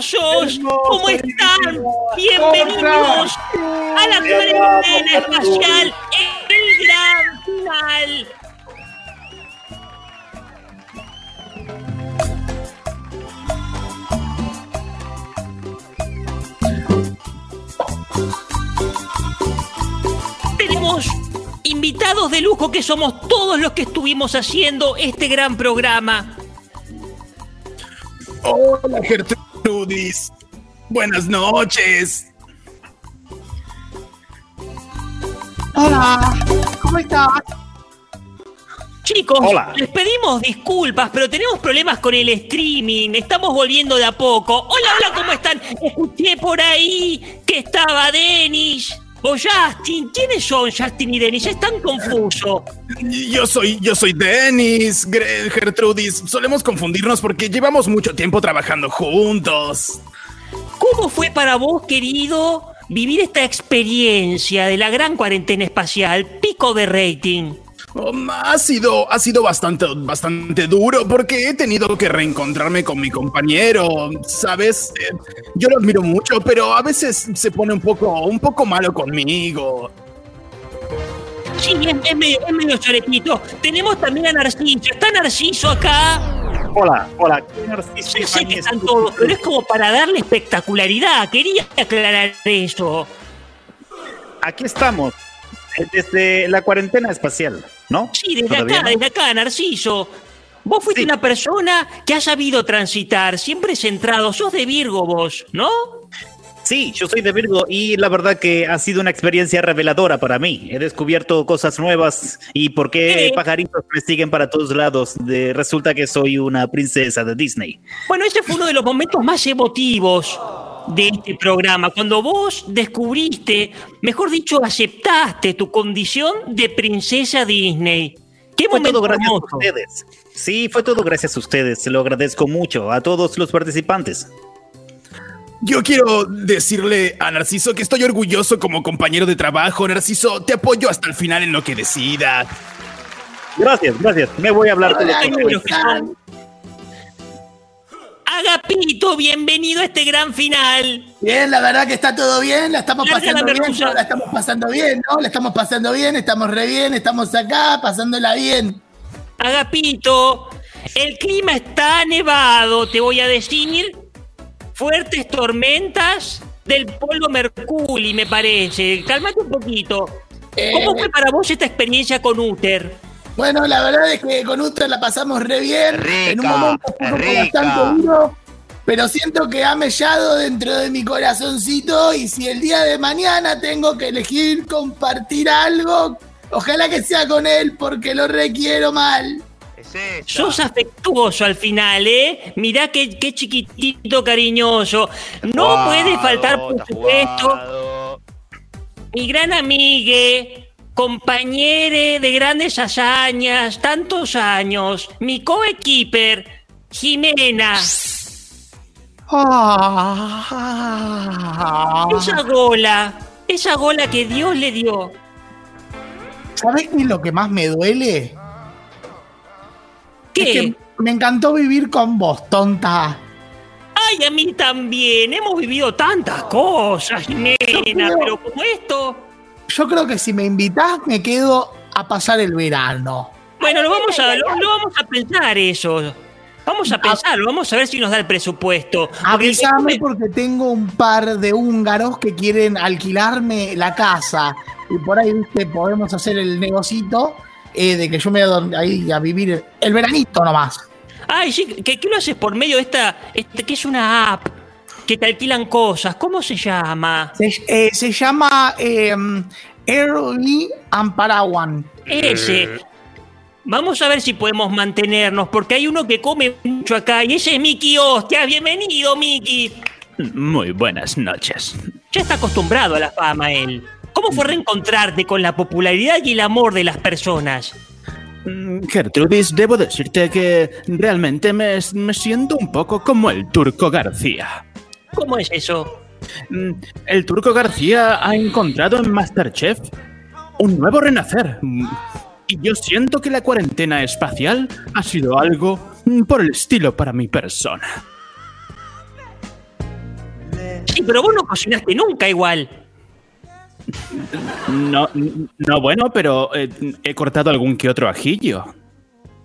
hermosos! ¿Cómo están? Bienvenidos a la cuarentena espacial, el gran final. Tenemos invitados de lujo que somos todos los que estuvimos haciendo este gran programa. Hola Buenas noches. Hola, ¿cómo estás? Chicos, Hola. les pedimos disculpas, pero tenemos problemas con el streaming. Estamos volviendo de a poco. Hola, hola, ¿cómo están? Escuché por ahí que estaba Denis o Justin. ¿Quiénes son Justin y Denis? Es tan confuso. Yo soy, yo soy Dennis, Gertrudis. Solemos confundirnos porque llevamos mucho tiempo trabajando juntos. ¿Cómo fue para vos, querido, vivir esta experiencia de la gran cuarentena espacial? Pico de rating. Um, ha sido, ha sido bastante, bastante duro porque he tenido que reencontrarme con mi compañero, ¿sabes? Yo lo admiro mucho, pero a veces se pone un poco, un poco malo conmigo. Sí, es, es medio, es medio choretito. Tenemos también a Narciso. ¿Está Narciso acá? Hola, hola. ¿Qué Narciso Yo sé que están todos, pero es como para darle espectacularidad. Quería aclarar eso. Aquí estamos, desde la cuarentena espacial, ¿no? Sí, desde ¿Todavía acá, no? desde acá, Narciso. Vos fuiste Sí. una persona que ha sabido transitar, siempre centrado. Sos de Virgo vos, ¿no? Sí, yo soy de Virgo y la verdad que ha sido una experiencia reveladora para mí. He descubierto cosas nuevas y por qué ¿Qué? pajaritos me siguen para todos lados. De- resulta que soy una princesa de Disney. Bueno, ese fue uno de los momentos más emotivos de este programa, cuando vos descubriste, mejor dicho, aceptaste tu condición de princesa Disney. ¿Qué Fue momento todo gracias hermoso. a ustedes. Sí, fue todo gracias a ustedes. Se lo agradezco mucho a todos los participantes. Yo quiero decirle a Narciso que estoy orgulloso como compañero de trabajo. Narciso, te apoyo hasta el final en lo que decidas. Gracias, gracias. Me voy a hablar de lo Agapito, bienvenido a este gran final. Bien, la verdad que está todo bien, la estamos la pasando bien, la estamos pasando bien, ¿no? La estamos pasando bien, estamos re bien, estamos acá pasándola bien. Agapito, el clima está nevado, te voy a decir. Fuertes tormentas del polo Mercury, me parece. Cálmate un poquito. ¿Cómo Eh, fue para vos esta experiencia con Uther? Bueno, la verdad es que con Uther la pasamos re bien. Rica, en un momento bastante duro, pero siento que ha mellado dentro de mi corazoncito y si el día de mañana tengo que elegir compartir algo, ojalá que sea con él porque lo requiero mal. Es. Sos afectuoso al final, ¿eh? Mirá qué, qué chiquitito cariñoso. No Jugado, puede faltar, por supuesto, mi gran amigue, compañere de grandes hazañas, tantos años, mi coequiper, Jimena. Ah. Esa gola, esa gola que Dios le dio. ¿Sabés qué es lo que más me duele? ¿Qué? Es que me encantó vivir con vos, tonta. Ay, a mí también. Hemos vivido tantas cosas, Jimena, creo- pero como esto. Yo creo que si me invitás me quedo a pasar el verano. Bueno, lo vamos a, lo, lo vamos a pensar eso. Vamos a pensarlo, vamos a ver si nos da el presupuesto. Porque Avísame porque tengo un par de húngaros que quieren alquilarme la casa. Y por ahí, viste, podemos hacer el negocito eh, de que yo me voy a- ahí a vivir el veranito nomás. Ay, sí, ¿qué, qué lo haces por medio de esta, este, que es una app que te alquilan cosas? ¿Cómo se llama? Se, eh, se llama eh, Early and Parawan. Ese. Vamos a ver si podemos mantenernos, porque hay uno que come mucho acá y ese es Mickey Hostia. Bienvenido, Mickey. Muy buenas noches. Ya está acostumbrado a la fama él. ¿Cómo fue reencontrarte con la popularidad y el amor de las personas? Mm, Gertrudis, debo decirte que realmente me, me siento un poco como el Turco García. ¿Cómo es eso? Mm, El Turco García ha encontrado en Masterchef un nuevo renacer. Mm, Y yo siento que la cuarentena espacial ha sido algo mm, por el estilo para mi persona. Sí, pero vos no cocinaste nunca igual. No, no bueno, pero eh, he cortado algún que otro ajillo.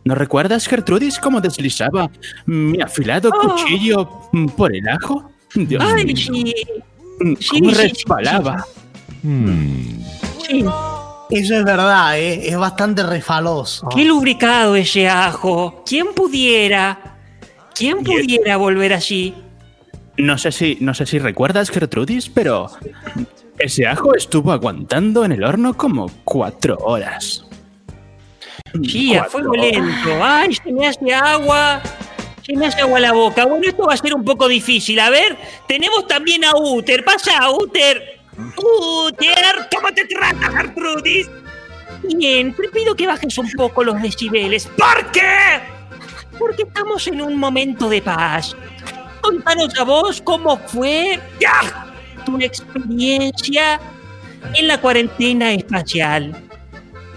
¿No recuerdas, Gertrudis, cómo deslizaba mi afilado Oh. cuchillo por el ajo? Dios Ay, mío, sí. mm, sí, cómo sí, sí, resbalaba. sí. Eso es verdad, ¿eh? es bastante refaloso. Qué lubricado ese ajo. ¿Quién pudiera? ¿Quién pudiera volver así? No sé si, no sé si recuerdas, Gertrudis, pero ese ajo estuvo aguantando en el horno como cuatro horas. Sí, a fuego lento. Ay, se me hace agua. Se me hace agua la boca. Bueno, esto va a ser un poco difícil. A ver, tenemos también a Uter. Pasa, Uter. Uter, ¿cómo te trata, Gertrudis? Bien, te pido que bajes un poco los decibeles. ¿Por qué? Porque estamos en un momento de paz. Contanos a vos cómo fue tu experiencia en la cuarentena espacial.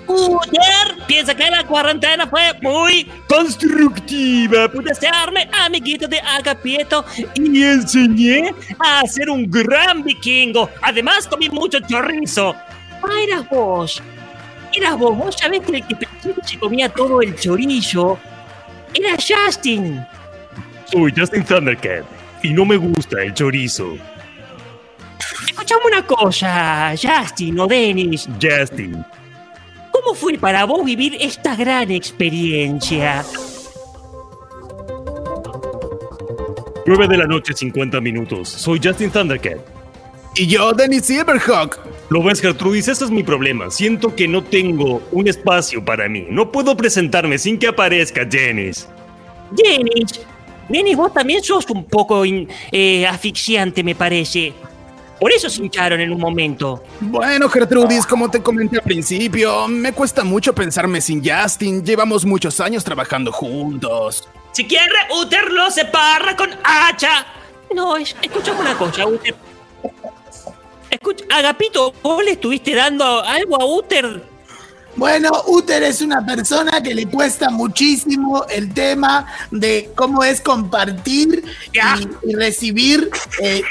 Uter piensa que la cuarentena fue muy constructiva. Pude hacerme amiguito de Agapieto y enseñé a ser un gran vikingo. Además, comí mucho chorizo. Ah, eras vos. Eras vos. Vos sabés que el que se comía todo el chorizo era Justin. Soy Justin Thundercat y no me gusta el chorizo. Escuchame una cosa, Justin o Dennis. Justin. ¿Cómo fue para vos vivir esta gran experiencia? 9 de la noche, 50 minutos. Soy Justin Thundercat. Y yo, Dennis Silverhawk. Lo ves, Gertrudis, ese es mi problema. Siento que no tengo un espacio para mí. No puedo presentarme sin que aparezca Janice. Dennis, Dennis, vos también sos un poco in- eh, asfixiante, me parece. Por eso se hincharon en un momento. Bueno, Gertrudis, como te comenté al principio, me cuesta mucho pensarme sin Justin. Llevamos muchos años trabajando juntos. Si quiere, Uther lo separa con hacha. No, es, escuchame una cosa, Uther. Escucha, Agapito, ¿vos le estuviste dando algo a Uther? Bueno, Uter es una persona que le cuesta muchísimo el tema de cómo es compartir y, y recibir eh,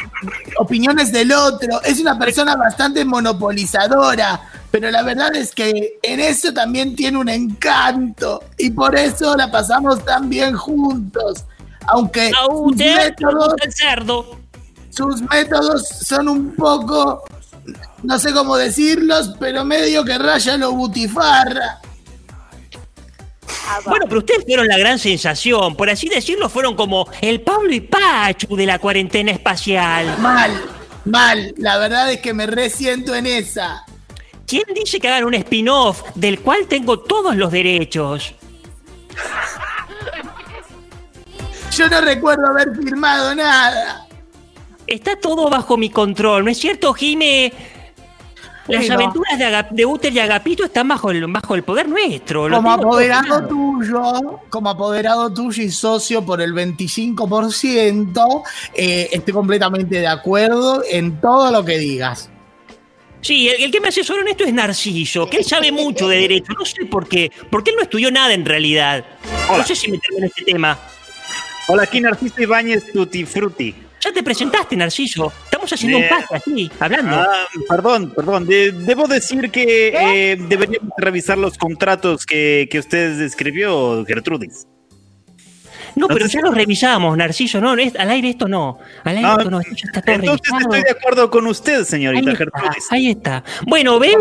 opiniones del otro. Es una persona bastante monopolizadora, pero la verdad es que en eso también tiene un encanto y por eso la pasamos tan bien juntos. Aunque A métodos, el cerdo. sus métodos son un poco, no sé cómo decirlos, pero medio que raya lo butifarra. Bueno, pero ustedes fueron la gran sensación. Por así decirlo, fueron como el Pablo y Pachu de la cuarentena espacial. Mal, mal. La verdad es que me resiento en esa. ¿Quién dice que hagan un spin-off del cual tengo todos los derechos? Yo no recuerdo haber firmado nada. Está todo bajo mi control, ¿no es cierto, Jime? Las aventuras de, Aga- de Uther y Agapito están bajo el, bajo el poder nuestro. Como apoderado tuyo, como apoderado tuyo y socio por el 25%, eh, estoy completamente de acuerdo en todo lo que digas. Sí, el, el que me asesora en esto es Narciso, que él sabe mucho de derecho. No sé por qué. Porque él no estudió nada en realidad. No sé si meterme en este tema. Hola, aquí Narciso Ibáñez Tutti Frutti. Ya te presentaste, Narciso. Estamos haciendo un pacto aquí, hablando. Ah, perdón, perdón. De- debo decir que eh, deberíamos revisar los contratos que, que usted escribió, Gertrudis. no, pero entonces- ya lo revisamos, Narciso. No, es- al aire esto no. Al aire Ah, esto no. Esto ya está todo Entonces revisado. estoy de acuerdo con usted, Ahí señorita está, Gertrudis. ahí está. Bueno, ¿ves?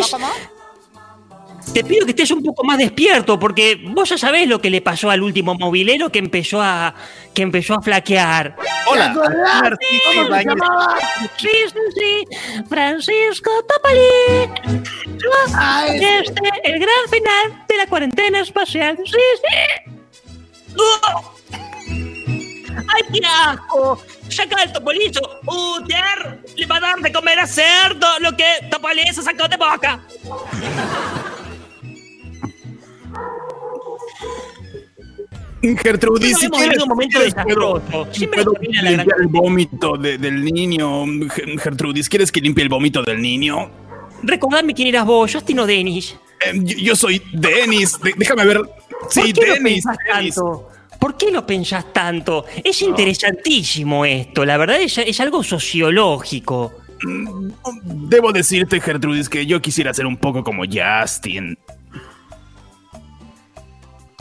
Te pido que estés un poco más despierto, porque vos ya sabés lo que le pasó al último movilero que empezó a, que empezó a flaquear. Hola, ¿Cómo se Ibáñez. llamaba? Sí, sí, sí. Francisco Topalí. Ah, ese. Este, el gran final de la cuarentena espacial. Sí, sí. ¡Oh! ¡Ay, qué asco! Saca el topolizo. Uther le va a dar de comer a cerdo lo que Topolizo sacó de boca. Gertrudis, si quieres, un momento quieres, puedo- Siempre puedo la gran- el vómito de- del niño. Ger- Gertrudis, ¿quieres que limpie el vómito del niño? Recordadme quién eras vos, Justin o Denis. Eh, yo, yo soy Dennis. De- déjame ver. Sí, ¿Por qué lo Dennis. pensás Dennis. tanto? ¿Por ¿Por qué lo pensás tanto? Es interesantísimo esto, la verdad es, es algo sociológico. Debo decirte, Gertrudis, que yo quisiera ser un poco como Justin.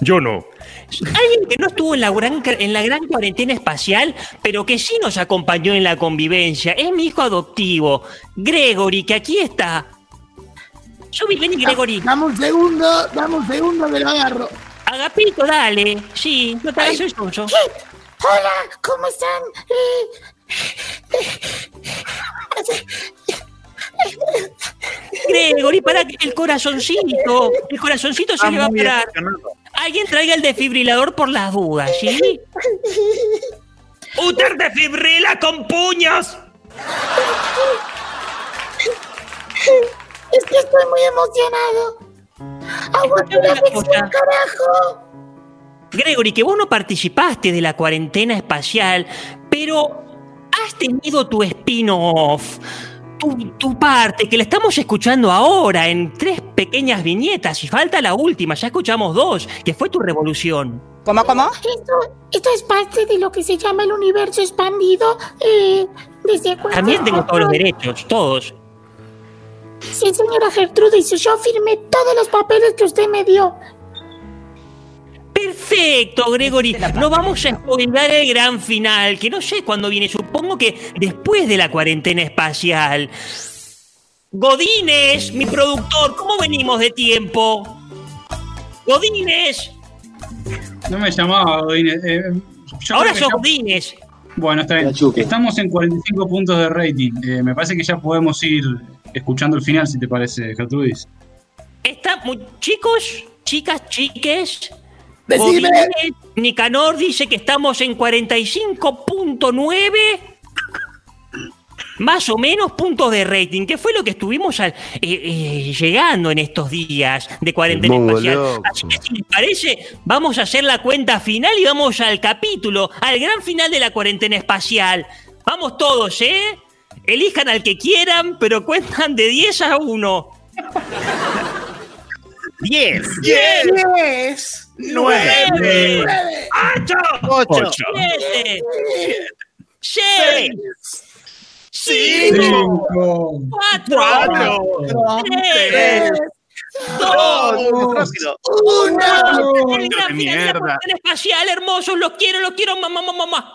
Yo no. Alguien que no estuvo en la, gran, en la gran cuarentena espacial, pero que sí nos acompañó en la convivencia, es mi hijo adoptivo, Gregory, que aquí está. Subí, vení, Gregory. Dame un segundo, dame un segundo que lo agarro. Agapito, dale. Sí, no te hagas el sonso. Hola, ¿cómo están? Gregory, para que el corazoncito. El corazoncito se le va a parar. Alguien traiga el desfibrilador por las dudas, ¿sí? ¡Uter defibrila con puños! Es que estoy muy emocionado. Aguanta la ficción, carajo. Gregory, que vos no participaste de la cuarentena espacial, pero has tenido tu spin-off, tu, tu parte, que la estamos escuchando ahora en tres pequeñas viñetas y falta la última, ya escuchamos dos, que fue tu revolución. ¿Cómo, cómo? Esto, esto es parte de lo que se llama el universo expandido. Eh, desde También tengo todos los derechos, todos. Sí, señora Gertrudis, yo firmé todos los papeles que usted me dio. Perfecto, Gregory. No vamos a spoiler el gran final, que no sé cuándo viene, supongo que después de la cuarentena espacial. Godínez, mi productor, ¿cómo venimos de tiempo? Godínez, No me llamaba Godínez. eh, ahora sos ya- Godínez. Bueno, está bien. Estamos en 45 puntos de rating. Eh, me parece que ya podemos ir escuchando el final, si te parece, Gertrudis. Está, mu- chicos, chicas, chiques. Decime. Nicanor dice que estamos en 45.9. Más o menos puntos de rating, que fue lo que estuvimos al- eh, eh, llegando en estos días de cuarentena espacial. loco. Así que si les parece, vamos a hacer la cuenta final y vamos al capítulo, al gran final de la cuarentena espacial. Vamos todos, ¿eh? Elijan al que quieran, pero cuentan de 10 a 1. 10, 10, 9, 8, 8, 7, 6, 5, Cinco. 4, 3, 2, rápido. uno. el gran final de la mierda. cuarentena espacial, hermosos, los quiero, los quiero, mamá, mamá, mamá.